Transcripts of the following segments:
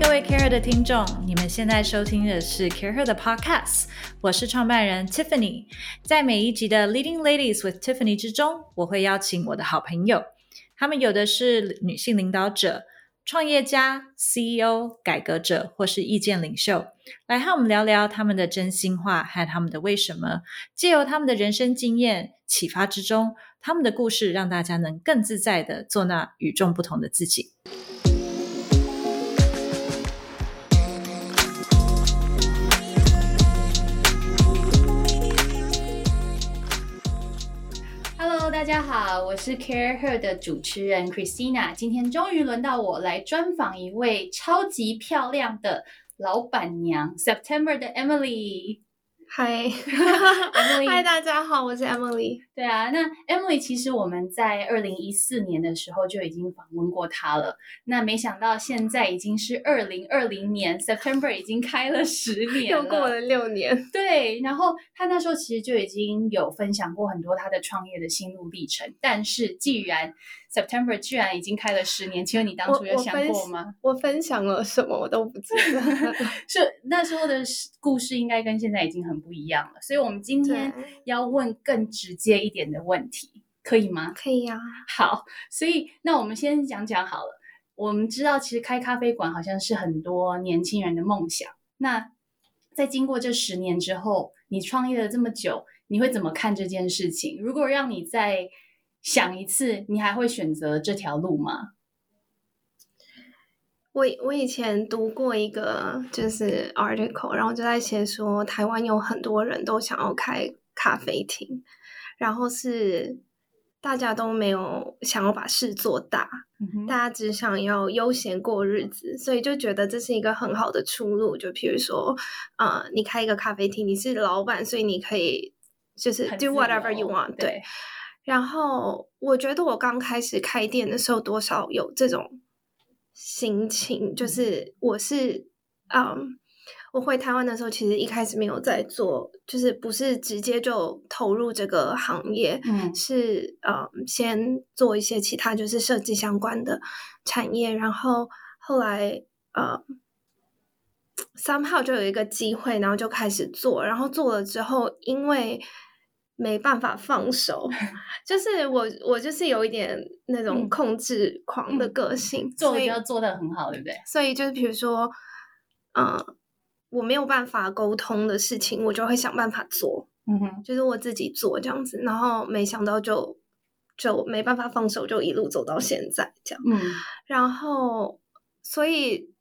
各位 Care 的听众，你们现在收听的是 Care 的 Podcast，我是创办人 Tiffany。在每一集的 Leading Ladies with Tiffany 之中，我会邀请我的好朋友，他们有的是女性领导者、创业家、CEO、改革者或是意见领袖，来和我们聊聊他们的真心话和他们的为什么，借由他们的人生经验启发之中，他们的故事让大家能更自在的做那与众不同的自己。大家好，我是 Care Her 的主持人 Christina。今天终于轮到我来专访一位超级漂亮的老板娘 September 的 Emily。嗨，嗨，大家好，我是 Emily。对啊，那 Emily 其实我们在二零一四年的时候就已经访问过她了。那没想到现在已经是二零二零年，September 已经开了十年，又过了六年。对，然后她那时候其实就已经有分享过很多她的创业的心路历程。但是既然 September 居然已经开了十年，请问你当初有想过吗？我分享了什么我都不记得。是那时候的故事应该跟现在已经很不一样了，所以我们今天要问更直接一点的问题，可以吗？可以啊。好，所以那我们先讲讲好了。我们知道，其实开咖啡馆好像是很多年轻人的梦想。那在经过这十年之后，你创业了这么久，你会怎么看这件事情？如果让你再想一次，你还会选择这条路吗？我我以前读过一个就是 article，然后就在写说，台湾有很多人都想要开咖啡厅，然后是大家都没有想要把事做大，大家只想要悠闲过日子，所以就觉得这是一个很好的出路。就譬如说，呃，你开一个咖啡厅，你是老板，所以你可以就是 do whatever you want，对。然后我觉得我刚开始开店的时候，多少有这种心情，就是我是嗯，我回台湾的时候，其实一开始没有在做，就是不是直接就投入这个行业，嗯，是嗯，先做一些其他就是设计相关的产业，然后后来呃，somehow 就有一个机会，然后就开始做，然后做了之后，因为。没办法放手，就是我，我就是有一点那种控制狂的个性，做就要做的很好，对不对？所以就是比如说，嗯，我没有办法沟通的事情，我就会想办法做，嗯哼，就是我自己做这样子，然后没想到就就没办法放手，就一路走到现在这样，嗯，然后所以。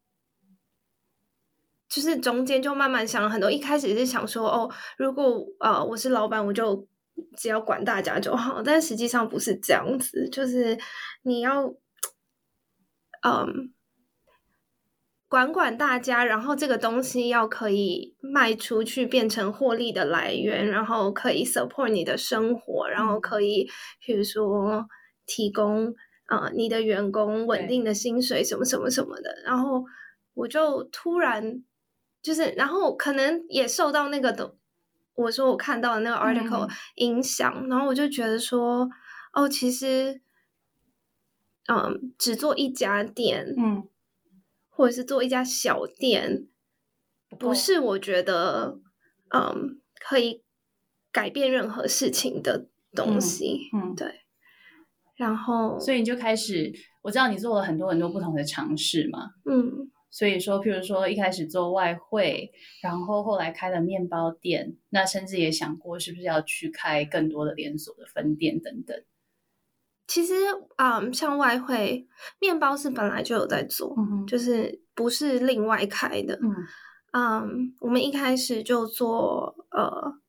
就是中间就慢慢想了很多，一开始是想说哦，如果呃我是老板，我就只要管大家就好。但实际上不是这样子，就是你要嗯管管大家，然后这个东西要可以卖出去，变成获利的来源，然后可以 support 你的生活，然后可以比如说提供啊你的员工稳定的薪水什么什么什么的。然后我就突然。就是，然后可能也受到那个的，我说我看到的那个 article 影响，然后我就觉得说，哦，其实，嗯，只做一家店，嗯，或者是做一家小店，不是我觉得，嗯，可以改变任何事情的东西，嗯，对。然后，所以你就开始，我知道你做了很多很多不同的尝试嘛，嗯。所以说，譬如说一开始做外汇，然后后来开了面包店，那甚至也想过是不是要去开更多的连锁的分店等等。其实，嗯，像外汇、面包是本来就有在做，就是不是另外开的。嗯，嗯，我们一开始就做呃。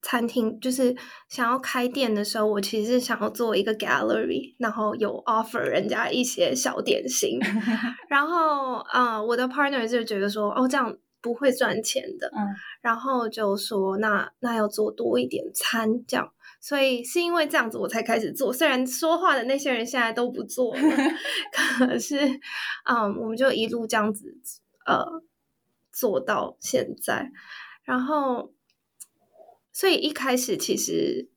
餐厅就是想要开店的时候，我其实是想要做一个 gallery，然后有 offer 人家一些小点心，然后啊，我的 partner 就觉得说，哦，这样不会赚钱的，嗯，然后就说，那那要做多一点餐，这样，所以是因为这样子我才开始做，虽然说话的那些人现在都不做了，可是，嗯，我们就一路这样子，呃，做到现在，然后。所以一开始其实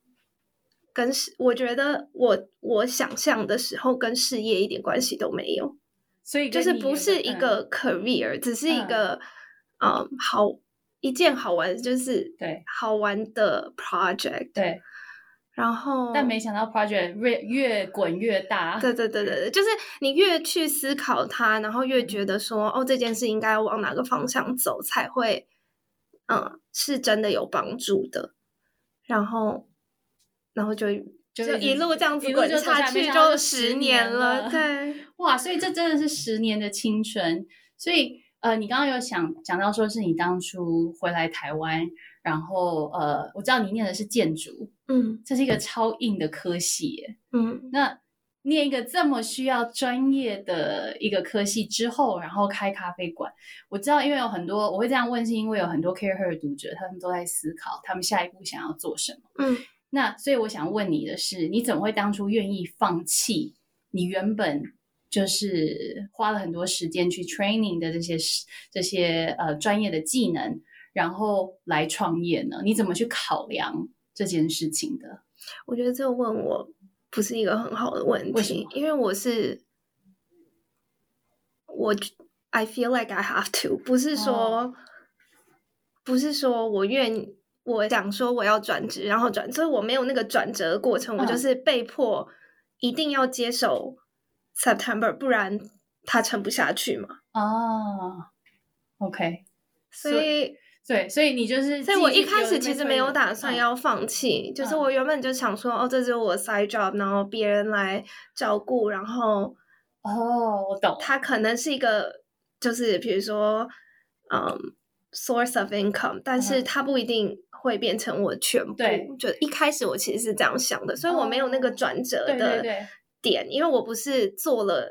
跟事，我觉得我我想象的时候跟事业一点关系都没有，所以就是不是一个 career，、只是一嗯。个嗯好一件好玩，就是对。好玩的 project。对，然后，但没想到 project 越越滚越大，对对对对对，就是你越去思考它，然后越觉得说，哦，这件事应该往哪个方向走才会，嗯，是真的有帮助的。然后，然后就就一路这样子滚下去，就十年了了。对，哇，所以这真的是十年的青春。所以呃，你刚刚有想讲到说是你当初回来台湾，然后呃，我知道你念的是建筑，嗯这是一个超硬的科系耶。嗯那念一个这么需要专业的一个科系之后，然后开咖啡馆，我知道，因为有很多我会这样问，是因为有很多 Care Her 的读者，他们都在思考他们下一步想要做什么。嗯那所以我想问你的是，你怎么会当初愿意放弃你原本就是花了很多时间去 training 的这些这些呃专业的技能，然后来创业呢？你怎么去考量这件事情的？我觉得这个问我不是一个很好的问题因为我是我 I feel like I have to，不是说、哦。不是说我愿意我想说我要转职，然后转，所以我没有那个转折的过程，我嗯。就是被迫一定要接手 September，不然他撑不下去嘛。哦，OK，所以，对，所以你就是，所以我一开始其实没有打算嗯要放弃，就是嗯我原本就想说，哦，这就是我 side job，然后别人来照顾，然后哦，我懂，它可能是一个，就是比如说，嗯，source of income，但是嗯它不一定会变成我全部。对，就一开始我其实是这样想的，所以我没有那个哦转折对对的对，点，因为我不是做了。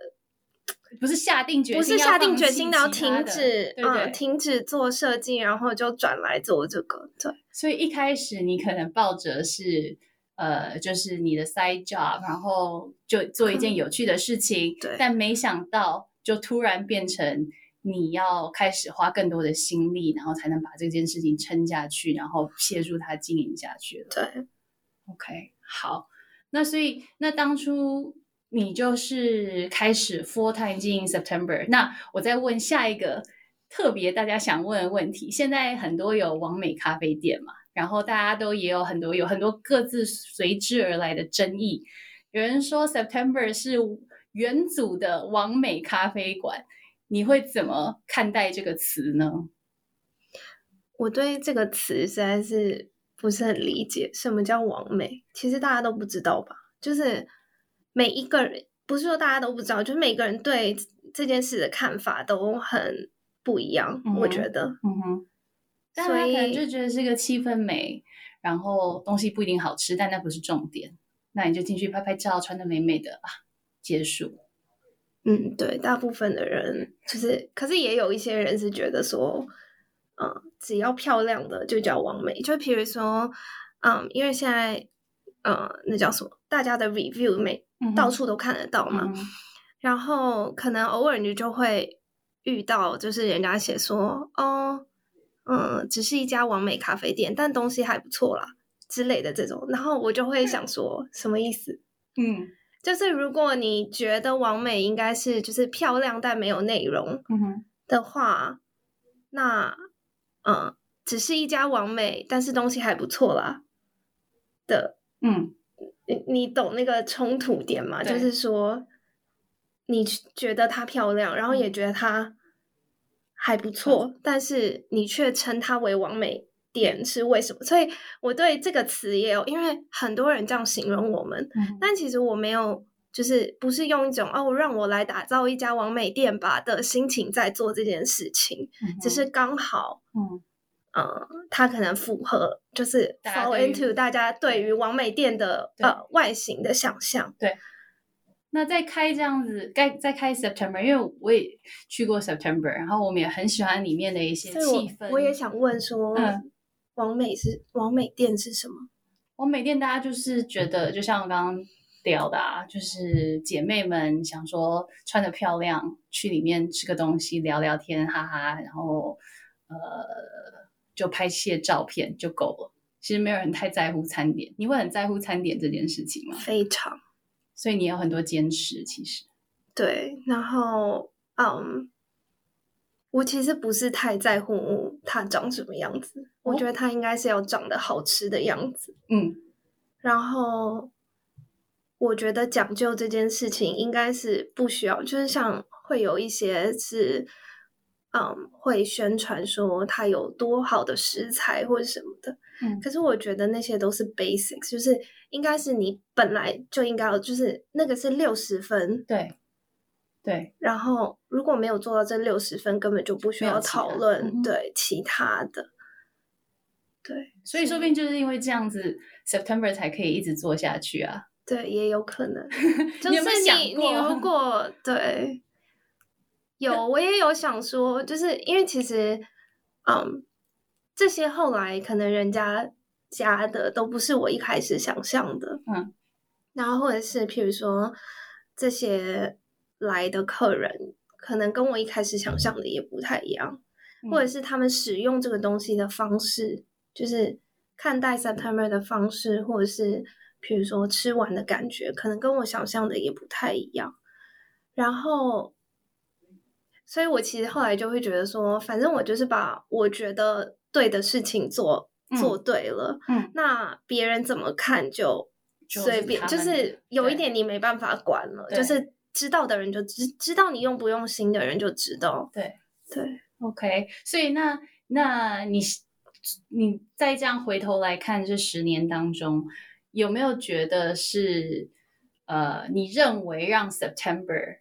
不是下定决心，不是下定决心要要停止，对对嗯，停止做设计，然后就转来做这个，对，所以一开始你可能抱着是呃，就是你的 side job，然后就做一件有趣的事情，对。但没想到就突然变成你要开始花更多的心力，然后才能把这件事情撑下去，然后协助它经营下去了。对，OK，好，那所以那当初你就是开始 full time 经营 September，那我再问下一个特别大家想问的问题，现在很多有完美咖啡店嘛，然后大家都也有很多有很多各自随之而来的争议，有人说 September 是元祖的完美咖啡馆，你会怎么看待这个词呢？我对这个词实在是不是很理解，什么叫完美？其实大家都不知道吧？就是每一个人，不是说大家都不知道，就是每个人对这件事的看法都很不一样。嗯我觉得，嗯哼，大所家可能以就觉得是个气氛美，然后东西不一定好吃，但那不是重点。那你就进去拍拍照，穿的美美的啊，结束。嗯，对，大部分的人就是，可是也有一些人是觉得说，嗯，只要漂亮的就叫完美。就比如说，嗯，因为现在，呃，那叫什么？大家的 review 每嗯到处都看得到嘛。嗯然后可能偶尔你就会遇到，就是人家写说，哦，嗯，只是一家完美咖啡店，但东西还不错啦之类的这种，然后我就会想说，什么意思？嗯就是如果你觉得完美应该是就是漂亮但没有内容的话，那嗯，只是一家完美，但是东西还不错啦的嗯你你懂那个冲突点吗？就是说，你觉得她漂亮，然后也嗯觉得她还不错，但是你却称她为完美点是为什么？所以我对这个词也有，因为很多人这样形容我们，嗯但其实我没有，就是不是用一种哦，让我来打造一家完美店吧的心情在做这件事情，嗯只是刚好。嗯呃，它可能符合就是 fall into 大家对于完美店的呃外形的想象。对那再开这样子，该再开 September，因为我也去过 September，然后我们也很喜欢里面的一些气氛。我我也想问说，嗯完美是王美店是什么？王美店大家就是觉得，就像我刚刚聊的啊，就是姐妹们想说穿的漂亮，去里面吃个东西，聊聊天，哈哈，然后呃就拍些照片就够了。其实没有人太在乎餐点，你会很在乎餐点这件事情吗？非常所以你有很多坚持，其实，对。然后嗯，我其实不是太在乎它长什么样子，我觉得它应该是要长得好吃的样子。嗯，然后我觉得讲究这件事情应该是不需要，就是像会有一些是，嗯，会宣传说它有多好的食材或者什么的。嗯可是我觉得那些都是 basics，就是应该是你本来就应该要，就是那个是六十分，对，对，然后如果没有做到这六十分，根本就不需要讨论嗯对其他的。对所以说不定就是因为这样子，September 才可以一直做下去啊。对，也有可能。就是你，你如果对有，我也有想说，就是因为其实，嗯，这些后来可能人家加的都不是我一开始想象的，嗯，然后或者是譬如说这些来的客人，可能跟我一开始想象的也不太一样，嗯。或者是他们使用这个东西的方式，就是看待 September 的方式，或者是譬如说吃完的感觉，可能跟我想象的也不太一样。然后，所以我其实后来就会觉得说，反正我就是把我觉得对的事情做嗯做对了，嗯，那别人怎么看就就是随便，就是有一点你没办法管了，就是知道的人就知知道你用不用心的人就知道，对对。，OK。所以那那你你再这样回头来看这十年当中，有没有觉得是呃，你认为让 September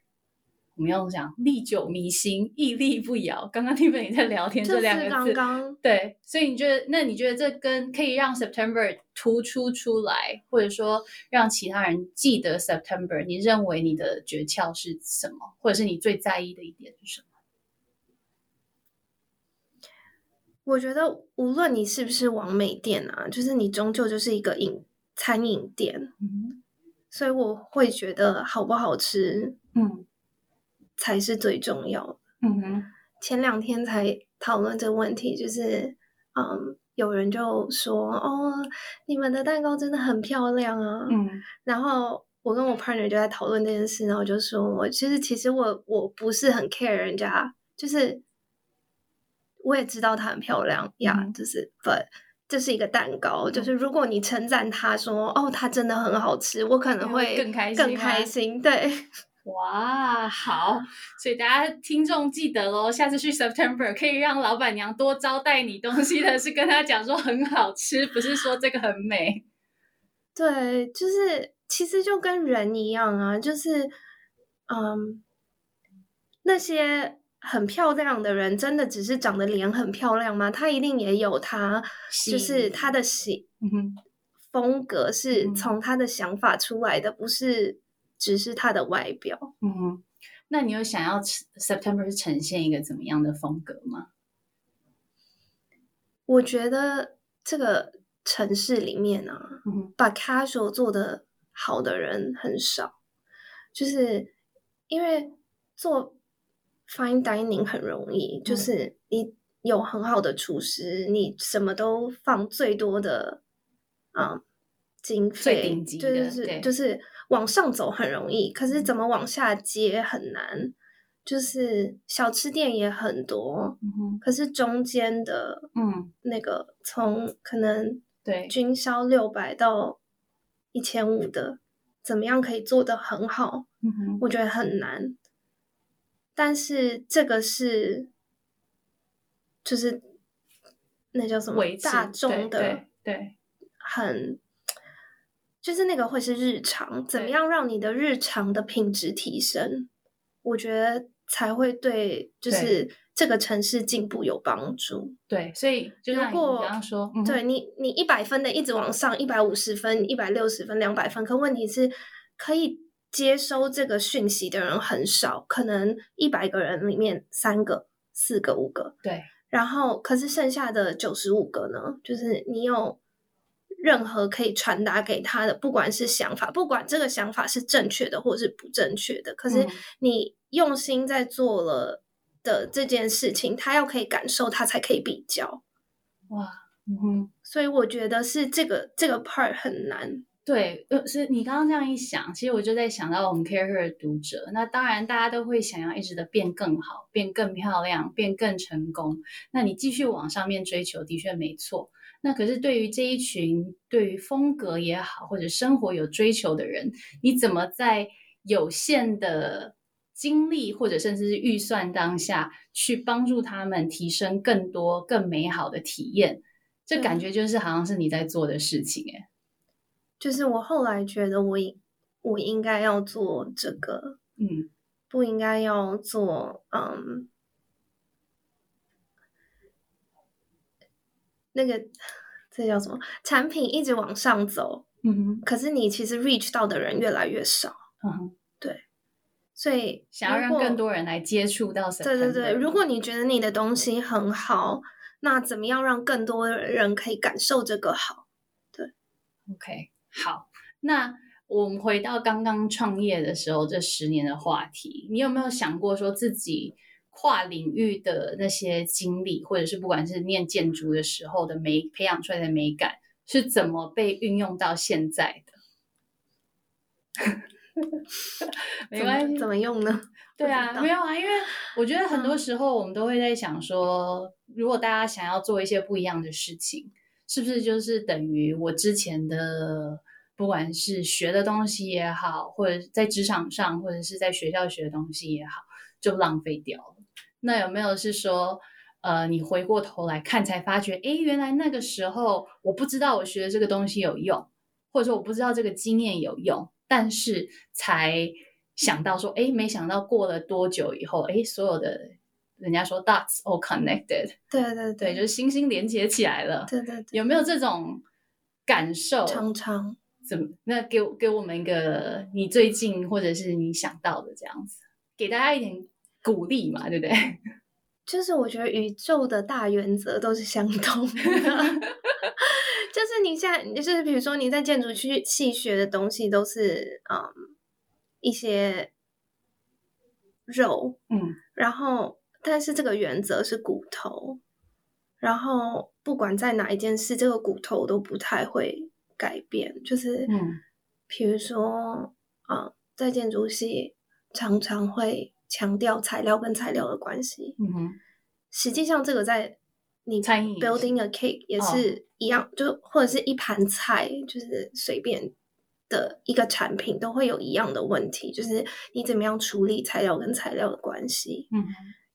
我们要讲历久弥新、屹立不摇？刚刚听你在聊天这两就是个字，刚刚对，所以你觉得，那你觉得这跟可以让 September 突出出来，或者说让其他人记得 September，你认为你的诀窍是什么，或者是你最在意的一点是什么？我觉得无论你是不是王美店啊，就是你终究就是一个饮餐饮店，嗯所以我会觉得好不好吃嗯才是最重要的。嗯哼前两天才讨论这个问题，就是嗯，有人就说哦，你们的蛋糕真的很漂亮啊，嗯然后我跟我 partner 就在讨论这件事，然后我就说，我其实其实我我不是很 care 人家，就是我也知道它很漂亮呀嗯就是 but 这是一个蛋糕，就是如果你称赞他说哦，它真的很好吃，我可能会更开心更开心，对。哇，好，所以大家听众记得喽，下次去 September 可以让老板娘多招待你东西的是跟他讲说很好吃，不是说这个很美。对，就是其实就跟人一样啊，就是嗯，那些很漂亮的人，真的只是长得脸很漂亮吗？他一定也有他，吸就是引他的喜嗯哼，风格是嗯从他的想法出来的，不是只是他的外表。嗯哼，那你有想要 September 是呈现一个怎么样的风格吗？我觉得这个城市里面啊，嗯，把 casual 做的好的人很少，就是因为做 fine dining 很容易，就嗯是你有很好的厨师，你什么都放最多的嗯经费，最顶级就的对是就是往上走很容易，可是怎么往下接很难。就是小吃店也很多，嗯，可是中间的嗯，那个从可能对，均销六百到一千五的，怎么样可以做得很好？我觉得很难。但是这个是，就是那叫什么大众的，对很，就是那个会是日常，怎么对样让你的日常的品质提升？我觉得才会对，就是这个城市进步有帮助。对，所以就如果刚刚说，嗯对你，你一百分的一直往上，一百五十分、一百六十分、两百分，可问题是，可以接收这个讯息的人很少，可能一百个人里面三个、四个、五个，对，然后可是剩下的九十五个呢，就是你有任何可以传达给他的，不管是想法，不管这个想法是正确的或是不正确的，可是嗯你用心在做了的这件事情，他要可以感受，他才可以比较。哇，嗯哼。所以我觉得是这个这个 part 很难。对，呃，是你刚刚这样一想，其实我就在想到我们 Care Her 的读者，那当然大家都会想要一直的变更好，变更漂亮，变更成功。那你继续往上面追求，的确没错。那可是对于这一群对于风格也好，或者生活有追求的人，你怎么在有限的精力或者甚至是预算当下，去帮助他们提升更多更美好的体验？这感觉就是好像是你在做的事情，哎。就是我后来觉得我我应该要做这个，嗯，不应该要做，嗯，那个这叫什么？产品一直往上走，嗯哼，可是你其实 reach 到的人越来越少，嗯哼，对，所以想要让更多人来接触到，对对对，如果你觉得你的东西很好，那怎么样让更多的人可以感受这个好？对，OK。好，那我们回到刚刚创业的时候这十年的话题，你有没有想过说自己跨领域的那些经历，或者是不管是念建筑的时候的美培养出来的美感，是怎么被运用到现在的？没关系，怎么用呢？对啊，没有啊，因为我觉得很多时候我们都会在想说，如果大家想要做一些不一样的事情。是不是就是等于我之前的，不管是学的东西也好，或者在职场上，或者是在学校学的东西也好，就浪费掉了？那有没有是说，呃，你回过头来看才发觉，哎，原来那个时候我不知道我学的这个东西有用，或者说我不知道这个经验有用，但是才想到说，哎，没想到过了多久以后，哎，所有的。人家说 dots all connected，对对对，就是星星连接起来了。对对，有没有这种感受？常常怎么？那给给我们一个你最近或者是你想到的这样子，给大家一点鼓励嘛，对不对？就是我觉得宇宙的大原则都是相通的，就是你现在就是比如说你在建筑区系学的东西都是嗯一些肉，嗯，然后。但是这个原则是骨头，然后不管在哪一件事，这个骨头都不太会改变。就是，嗯，比如说，啊，在建筑系常常会强调材料跟材料的关系。嗯哼，实际上这个在你 building a cake 也是一样，就或者是一盘菜，就是随便的一个产品都会有一样的问题，就是你怎么样处理材料跟材料的关系。嗯。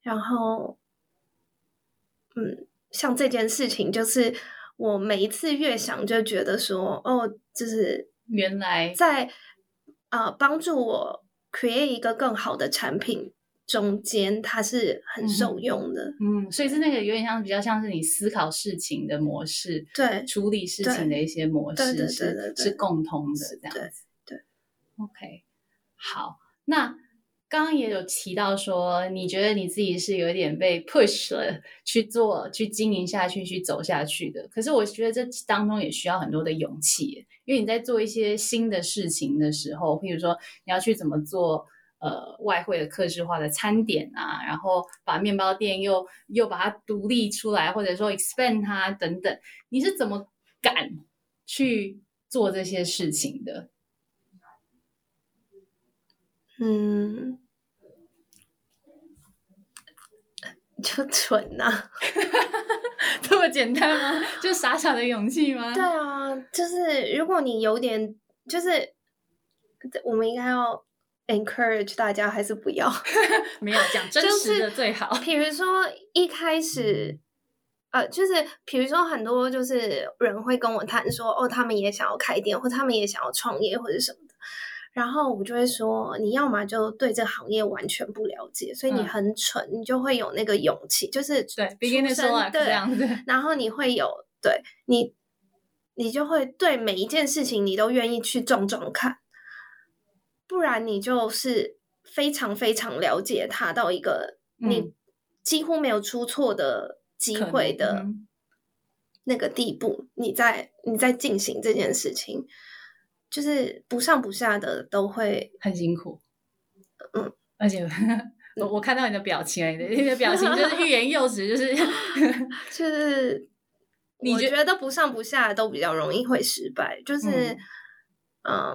然后，嗯，像这件事情，就是我每一次越想，就觉得说，哦，就是原来在啊帮助我 create 一个更好的产品中间，它是很受用的。嗯，所以是那个有点像，比较像是你思考事情的模式，对，处理事情的一些模式是是共通的这样子。对，OK，好，那。刚刚也有提到说，你觉得你自己是有点被 push 了去做、去经营下去、去走下去的。可是我觉得这当中也需要很多的勇气，因为你在做一些新的事情的时候，譬如说你要去怎么做呃外汇的克制化的餐点啊，然后把面包店又又把它独立出来，或者说 expand 它等等，你是怎么敢去做这些事情的？嗯。就蠢呐，这么简单吗？就傻傻的勇气吗？对啊，就是如果你有点，就是我们应该要 encourage 大家，还是不要？没有讲真实的最好。比如说一开始，呃，就是比如说很多就是人会跟我谈说，哦，他们也想要开店，或他们也想要创业，或者什么的。然后我就会说，你要么就对这个行业完全不了解，所以你很蠢，你就会有那个勇气，就是对，出生对这样子。然后你会有对你，你就会对每一件事情你都愿意去撞撞看，不然你就是非常非常了解它到一个你几乎没有出错的机会的那个地步，你在你在进行这件事情。就是不上不下的都会很辛苦，嗯，而且我我看到你的表情，你的表情就是欲言又止，就是 就是，你觉得不上不下都比较容易会失败，就是嗯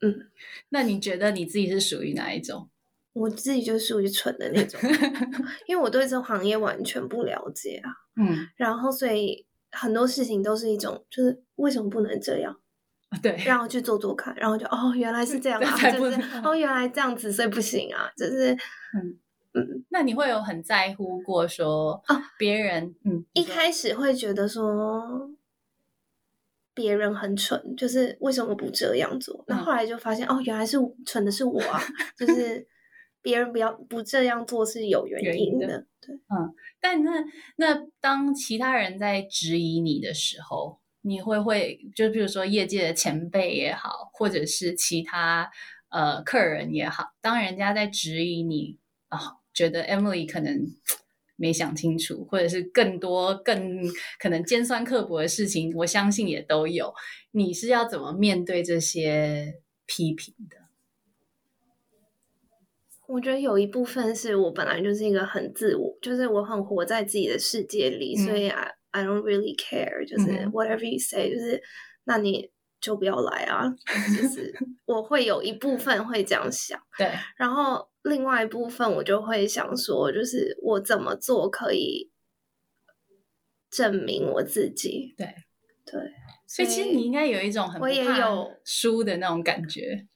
嗯，那你觉得你自己是属于哪一种？我自己就属于蠢的那种，因为我对这行业完全不了解啊。嗯，然后所以很多事情都是一种，就是为什么不能这样？对，让我去做做看，然后就哦，原来是这样啊，就是哦，原来这样子，所以不行啊，就是嗯嗯。那你会有很在乎过说哦，别人嗯，一开始会觉得说别人很蠢，就是为什么不这样做？那后来就发现哦，原来是蠢的是我啊，就 是别人不要不这样做是有原因的，对，嗯。但那那当其他人在质疑你的时候。你会会就比如说业界的前辈也好，或者是其他呃客人也好，当人家在质疑你啊，觉得 Emily 可能没想清楚，或者是更多更可能尖酸刻薄的事情，我相信也都有。你是要怎么面对这些批评的？我觉得有一部分是我本来就是一个很自我，就是我很活在自己的世界里，所以啊。I don't really care，就是 whatever you say，就是那你就不要来啊。就是 我会有一部分会这样想，对。然后另外一部分我就会想说，就是我怎么做可以证明我自己？对对。所以其实你应该有一种很我也有输的那种感觉，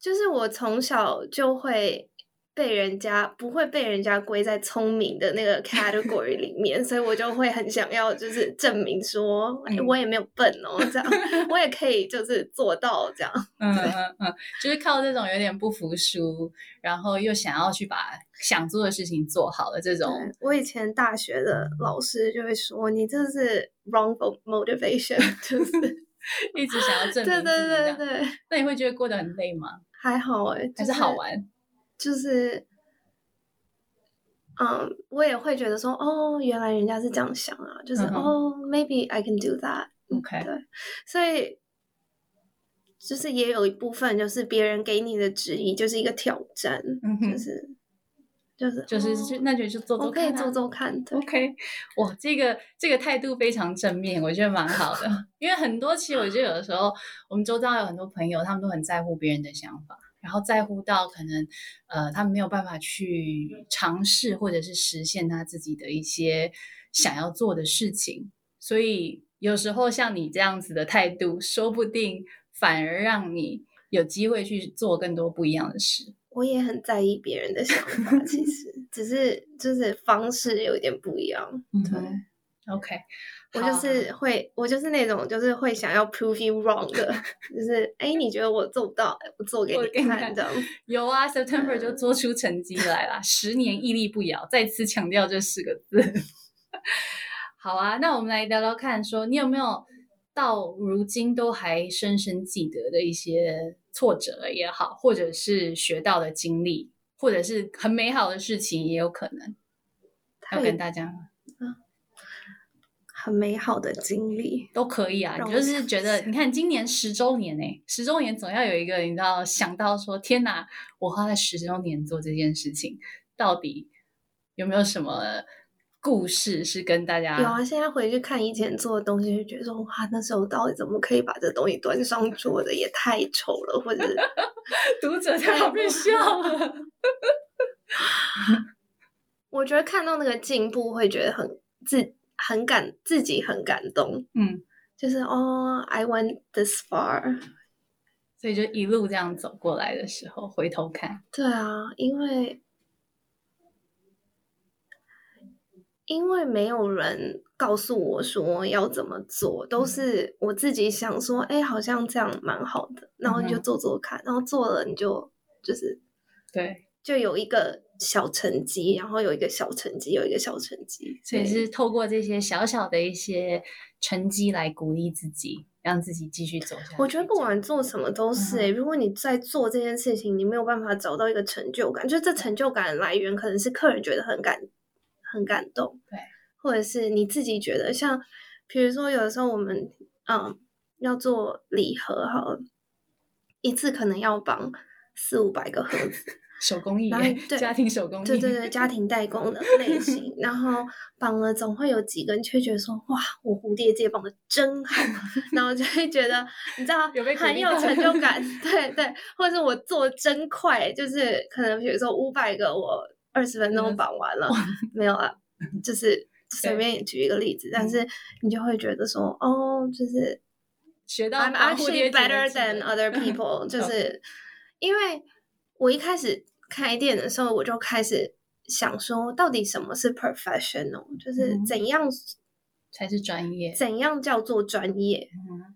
就是我从小就会。被人家不会被人家归在聪明的那个 category 里面，所以我就会很想要，就是证明说，我也没有笨哦，这样我也可以就是做到这样。嗯嗯嗯，就是靠这种有点不服输，然后又想要去把想做的事情做好的这种。我以前大学的老师就会说，你这是 wrong motivation，就是一直想要证明。对对对对。那你会觉得过得很累吗？还好哎，还是好玩。就是，嗯，我也会觉得说，哦，原来人家是这样想啊，就是哦，maybe I can do that。OK，对，所以就是也有一部分就是别人给你的质疑就是一个挑战，就是就是就是那就就做做看，可以做做看。OK，哇，这个这个态度非常正面，我觉得蛮好的。因为很多其实我觉得有的时候我们周遭有很多朋友，他们都很在乎别人的想法。然后在乎到可能，呃，他没有办法去尝试或者是实现他自己的一些想要做的事情，所以有时候像你这样子的态度，说不定反而让你有机会去做更多不一样的事。我也很在意别人的想法，其实只是就是方式有点不一样。对，OK。我就是会，我就是那种，就是会想要 prove you wrong 的，就是哎，你觉得我做不到，我做给你看，这样。有啊，September 就做出成绩来了，十年屹立不摇，再次强调这四个字。好啊，那我们来聊聊看，说你有没有到如今都还深深记得的一些挫折也好，或者是学到的经历，或者是很美好的事情，也有可能要跟大家。很美好的经历都可以啊，你就是觉得，你看今年十周年呢，十周年总要有一个，你知道想到说，天哪，我花了十周年做这件事情，到底有没有什么故事是跟大家？有啊，现在回去看以前做的东西，就觉得说，哇，那时候到底怎么可以把这东西端上桌的，也太丑了，或者 读者太好笑了。我觉得看到那个进步，会觉得很自。很感自己很感动，嗯，就是哦，I went this far，所以就一路这样走过来的时候，回头看，对啊，因为因为没有人告诉我说要怎么做，都是我自己想说，哎，好像这样蛮好的，然后你就做做看，然后做了你就就是对，就有一个。小成绩，然后有一个小成绩，有一个小成绩，所以是透过这些小小的一些成绩来鼓励自己，让自己继续走下去。我觉得不管做什么都是诶，如果你在做这件事情，你没有办法找到一个成就感，就这成就感来源可能是客人觉得很感很感动，对，或者是你自己觉得像，比如说有的时候我们嗯要做礼盒哈，一次可能要绑四五百个盒子。手工艺然后，对家庭手工艺，对对对，家庭代工的 类型，然后绑了总会有几个人却觉得说，哇，我蝴蝶结绑的真好，然后就会觉得你知道很有成就感，对对，或者是我做得真快，就是可能比如说五百个我二十分钟嗯绑完了，没有了，就是随便举一个例子，但是你就会觉得说，哦，就是学到 I'm actually better than other people，就是。因为我一开始开店的时候，我就开始想说，到底什么是 professional，就是嗯怎样、才是专业。怎样叫做专业，嗯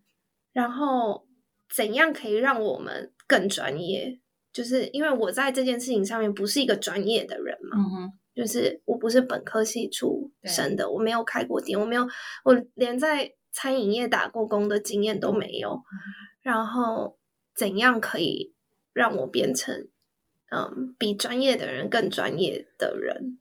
然后怎样可以让我们更专业。就是因为我在这件事情上面不是一个专业的人嘛，嗯哼，就是我不是本科系出身的，我没有开过店，我没有，我连在餐饮业打过工的经验都没有。然后怎样可以让我变成嗯比专业的人更专业的人？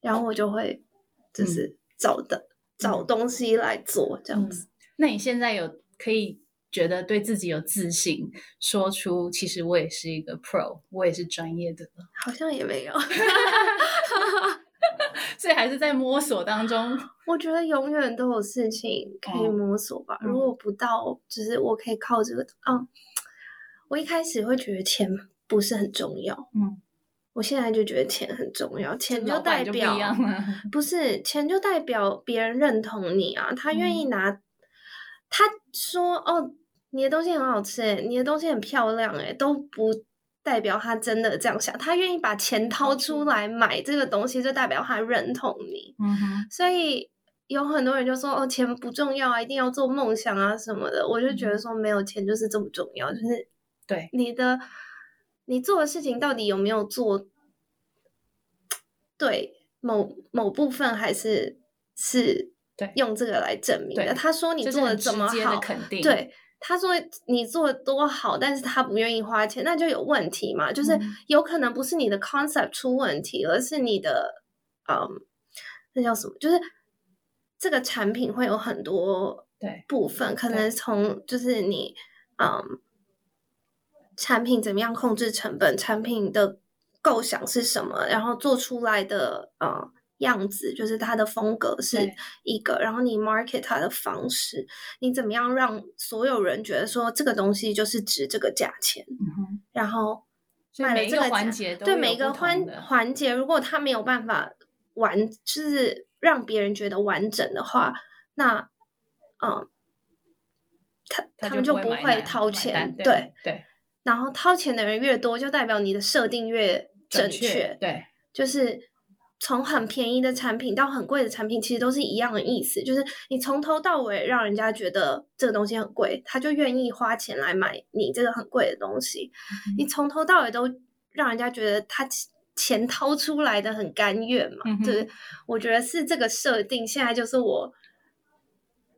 然后我就会就是找的、找东西来做这样子。那你现在有可以觉得对自己有自信，说出其实我也是一个 pro，我也是专业的了，好像也没有，所以还是在摸索当中。我觉得永远都有事情可以哦摸索吧。嗯如果不到，就是我可以靠这个，嗯，我一开始会觉得钱不是很重要，嗯，我现在就觉得钱很重要，钱就代表不是钱就代表别人认同你啊，他愿嗯意拿，他说哦，你的东西很好吃、欸，你的东西很漂亮、欸，都不代表他真的这样想，他愿意把钱掏出来买这个东西，就代表他认同你。嗯哼，所以有很多人就说哦，钱不重要啊，一定要做梦想啊什么的。我就觉得说没有钱就是这么重要，就是对，你的你做的事情到底有没有做对某某部分，还是是用这个来证明的。对他说你做的怎么好，肯定，对。他说你做的多好，但是他不愿意花钱，那就有问题嘛。就是嗯有可能不是你的 concept 出问题，而是你的嗯，那叫什么？就是这个产品会有很多对部分，可能从就是你嗯，产品怎么样控制成本，产品的构想是什么，然后做出来的呃样子，就是它的风格是一个，然后你 market 它的方式，你怎么样让所有人觉得说这个东西就是值这个价钱，嗯，然后所以每一个卖了这个价环节都对每个环环节，如果他没有办法完，就是让别人觉得完整的话，那嗯，他他们就不会掏钱，对对。对，然后掏钱的人越多，就代表你的设定越正确。对，就是从很便宜的产品到很贵的产品，其实都是一样的意思。就是你从头到尾让人家觉得这个东西很贵，他就愿意花钱来买你这个很贵的东西。嗯你从头到尾都让人家觉得他钱掏出来的很甘愿嘛。嗯哼就是我觉得是这个设定，现在就是我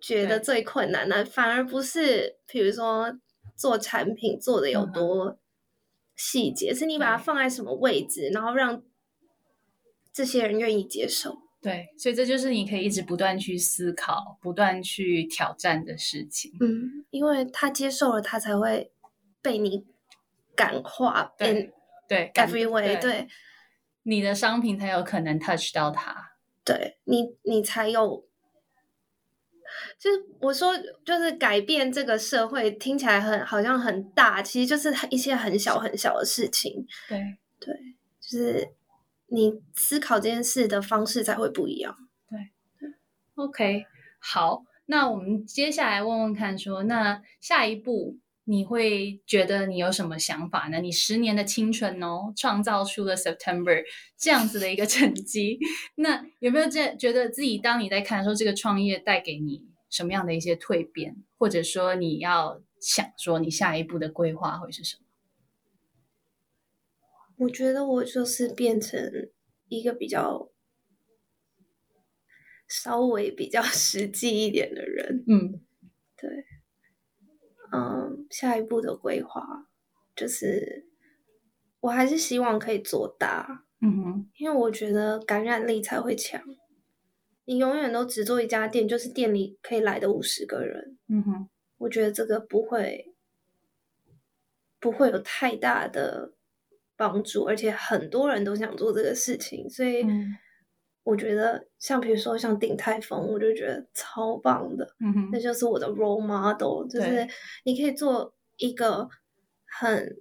觉得最困难的，反而不是比如说做产品做的有多细节，是你把它放在什么位置，然后让这些人愿意接受。对，所以这就是你可以一直不断去思考、不断去挑战的事情。嗯，因为他接受了，他才会被你感化对对感 every way，对你的商品才有可能 touch 到他。对，你你才有。就是我说，就是改变这个社会，听起来很好像很大，其实就是一些很小很小的事情。对对，就是你思考这件事的方式才会不一样。对 OK，好，那我们接下来问问看说，那下一步你会觉得你有什么想法呢？你十年的青春哦，创造出了 September 这样子的一个成绩，那有没有这觉得自己当你在看的时候，这个创业带给你什么样的一些蜕变，或者说你要想说你下一步的规划会是什么？我觉得我就是变成一个比较稍微比较 实际一点的人。嗯对，嗯，下一步的规划就是，我还是希望可以做大，嗯哼，因为我觉得感染力才会强。你永远都只做一家店，就是店里可以来的五十个人，嗯哼，我觉得这个不会不会有太大的帮助，而且很多人都想做这个事情，所以嗯。我觉得像比如说像鼎泰丰，我就觉得超棒的，嗯哼那就是我的 role model，就是你可以做一个很，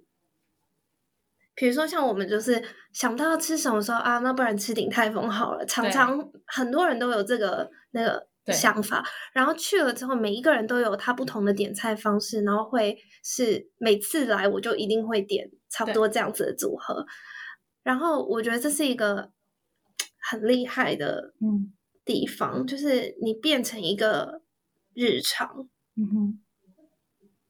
比如说像我们就是想不到要吃什么时候啊，那不然吃鼎泰丰好了。常常很多人都有这个那个想法，然后去了之后，每一个人都有他不同的点菜方式，然后会是每次来我就一定会点差不多这样子的组合。然后我觉得这是一个很厉害的嗯。地方，就是你变成一个日常，嗯哼。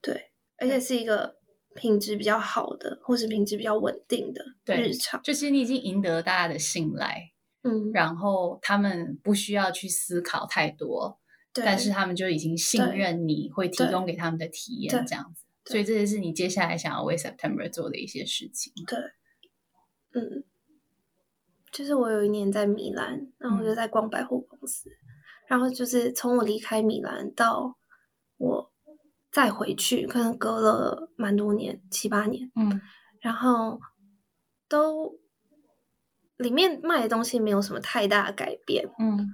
对，而且是一个品质比较好的，或是品质比较稳定的对日常。就是你已经赢得大家的信赖，嗯，然后他们不需要去思考太多，对，但是他们就已经信任你会提供给他们的体验这样子。所以这些是你接下来想要为 September 做的一些事情。对嗯，就是我有一年在米兰，然后我就在逛百货公司，然后就是从我离开米兰到我再回去，可能隔了蛮多年，七八年，嗯。然后都里面卖的东西没有什么太大的改变，嗯。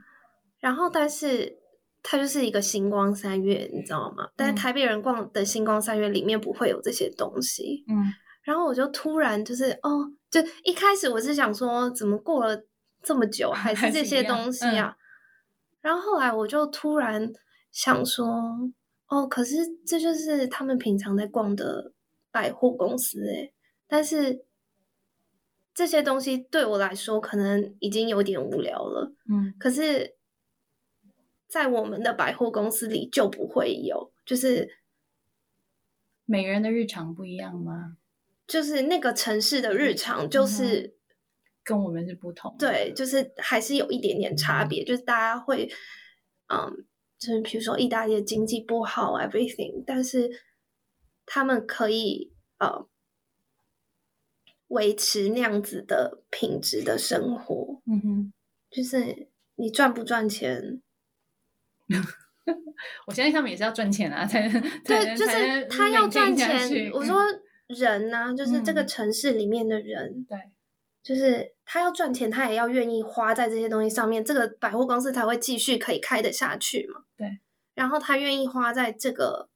然后但是它就是一个星光三月，你知道吗？但是嗯。台北人逛的星光三月里面不会有这些东西，嗯。然后我就突然就是哦，就一开始我是想说，怎么过了这么久还是这些东西啊？然后后来我就突然想说，哦，可是这就是他们平常在逛的百货公司诶，但是这些东西对我来说可能已经有点无聊了，嗯可是，在我们的百货公司里就不会有，就是每个人的日常不一样吗？就是那个城市的日常，就是、跟我们是不同的。对，就是还是有一点点差别，就是大家会，嗯，就是比如说意大利的经济不好，everything，但是他们可以呃维持那样子的品质的生活，嗯哼，就是你赚不赚钱，我相信他们也是要赚钱啊，才能。对，才就是他要赚钱。我说。人呢、就是这个嗯。城市里面的人，对，就是他要赚钱，他也要愿意花在这些东西上面，这个百货公司才会继续可以开得下去嘛。对，然后他愿意花在这个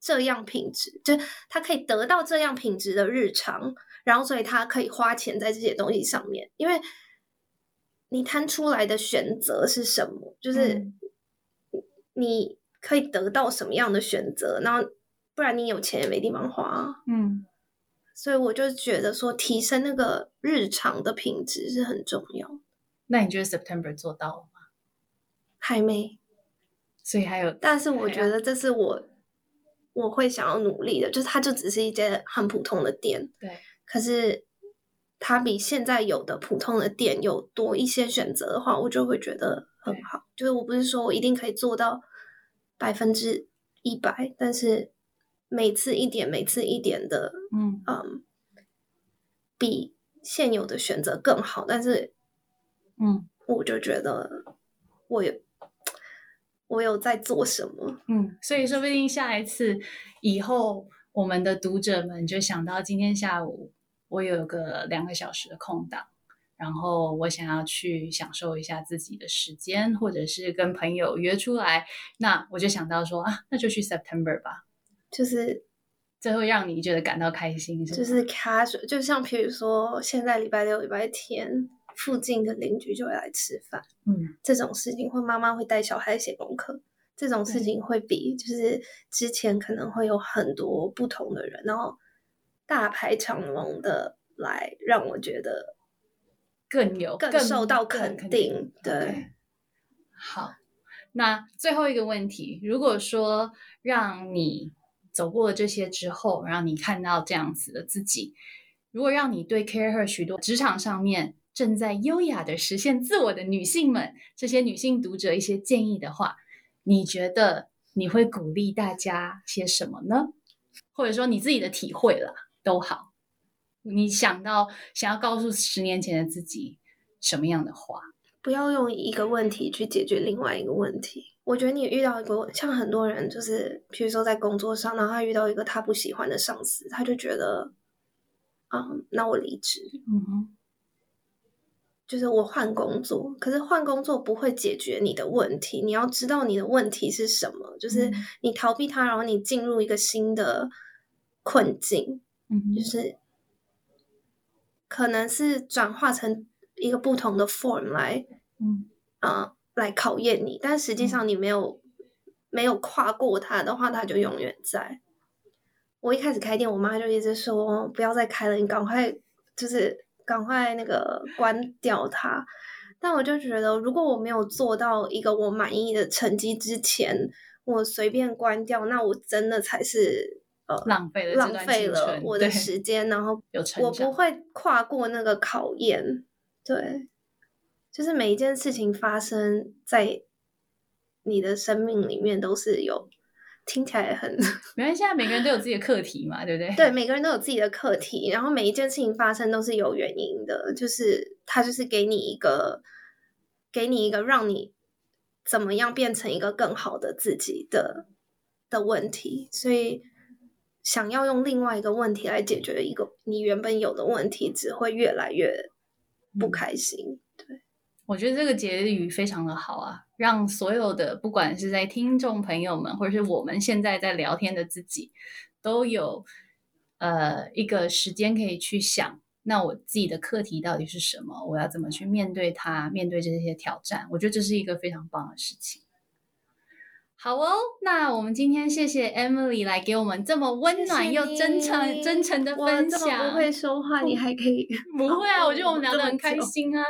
这样品质，就他可以得到这样品质的日常，然后所以他可以花钱在这些东西上面，因为你摊出来的选择是什么，就是嗯。你可以得到什么样的选择，然后不然你有钱也没地方花啊。嗯所以我就觉得说，提升那个日常的品质是很重要。那你觉得 September 做到了吗？还没，所以还有，但是我觉得这是我我会想要努力的，就是它就只是一间很普通的店，对，可是它比现在有的普通的店有多一些选择的话，我就会觉得很好。就是我不是说我一定可以做到百分之一百，但是每次一点，每次一点的，嗯嗯，比现有的选择更好。但是嗯我就觉得我有我有在做什么，嗯，所以说不定下一次以后，我们的读者们就想到今天下午我有个两个小时的空档。然后我想要去享受一下自己的时间，或者是跟朋友约出来，那我就想到说啊，那就去 September 吧，就是这会让你觉得感到开心，是就是 casual，就像比如说现在礼拜六、礼拜天，附近的邻居就会来吃饭，嗯。这种事情，或妈妈会带小孩写功课，这种事情会比就是之前可能会有很多不同的人，然后大排长龙的来，让我觉得更有更受到肯肯定。对。好，那最后一个问题，如果说让你走过了这些之后，让你看到这样子的自己，如果让你对 Care Her 许多职场上面正在优雅的实现自我的女性们，这些女性读者一些建议的话，你觉得你会鼓励大家些什么呢？或者说你自己的体会啦，都好。你想到想要告诉十年前的自己什么样的话？不要用一个问题去解决另外一个问题。我觉得你遇到一个像很多人，就是比如说在工作上，然后他遇到一个他不喜欢的上司，他就觉得嗯，那我离职，嗯哼，就是我换工作。可是换工作不会解决你的问题，你要知道你的问题是什么，就是嗯。你逃避它，然后你进入一个新的困境，嗯就是可能是转化成一个不同的 form 来嗯。呃来考验你，但实际上你没有、没有跨过它的话，它就永远在。我一开始开店，我妈就一直说不要再开了，你赶快就是赶快那个关掉它。但我就觉得，如果我没有做到一个我满意的成绩之前，我随便关掉，那我真的才是呃浪费了浪费了我的时间，然后我不会跨过那个考验。对，就是每一件事情发生在你的生命里面，都是有听起来很 没关系，啊，每个人都有自己的课题嘛，对不对？对，每个人都有自己的课题，然后每一件事情发生都是有原因的，就是他就是给你一个，给你一个让你怎么样变成一个更好的自己的的问题，所以想要用另外一个问题来解决一个你原本有的问题，只会越来越不开心。我觉得这个结语非常的好啊，让所有的不管是在听众朋友们，或者是我们现在在聊天的自己，都有呃一个时间可以去想，那我自己的课题到底是什么？我要怎么去面对它，面对这些挑战？我觉得这是一个非常棒的事情。好哦，那我们今天谢谢 Emily 来给我们这么温暖又真诚、真诚的分享。不会说话，你还可以不会啊，我觉得我们聊得很开心啊，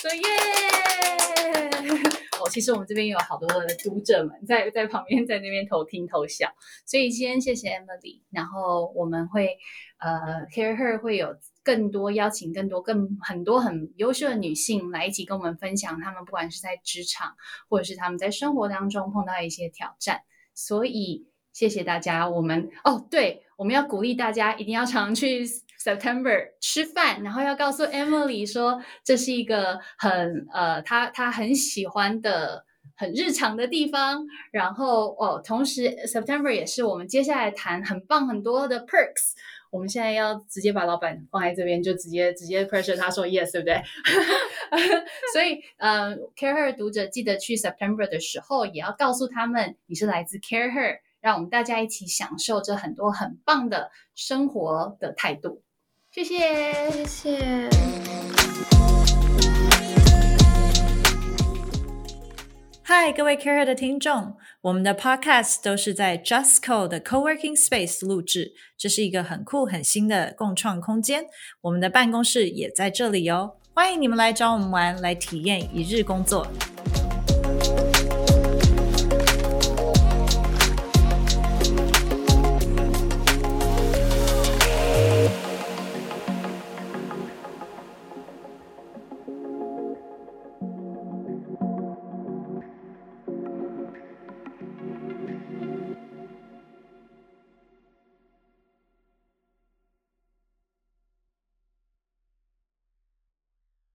所以耶！哦，其实我们这边有好多的读者们在在旁边在那边偷听偷笑，所以今天谢谢 Emily，然后我们会呃 Hear Her 会有更多邀请更多更很多很优秀的女性来一起跟我们分享，她们不管是在职场或者是她们在生活当中碰到一些挑战，所以谢谢大家。我们哦，对，我们要鼓励大家一定要常去 September 吃饭，然后要告诉 Emily 说这是一个很呃，她她很喜欢的。很日常的地方，然后哦，同时 September 也是我们接下来谈很棒很多的 perks。我们现在要直接把老板放在这边，就直接直接 pressure 他说 yes，对不对？所以呃，Care Her 读者记得去 September 的时候，也要告诉他们你是来自 Care Her，让我们大家一起享受这很多很棒的生活的态度。谢谢。谢谢。嗨，各位 Care 的听众，我们的 Podcast 都是在 Justco 的 Coworking Space 录制，这是一个很酷、很新的共创空间。我们的办公室也在这里哦，欢迎你们来找我们玩，来体验一日工作。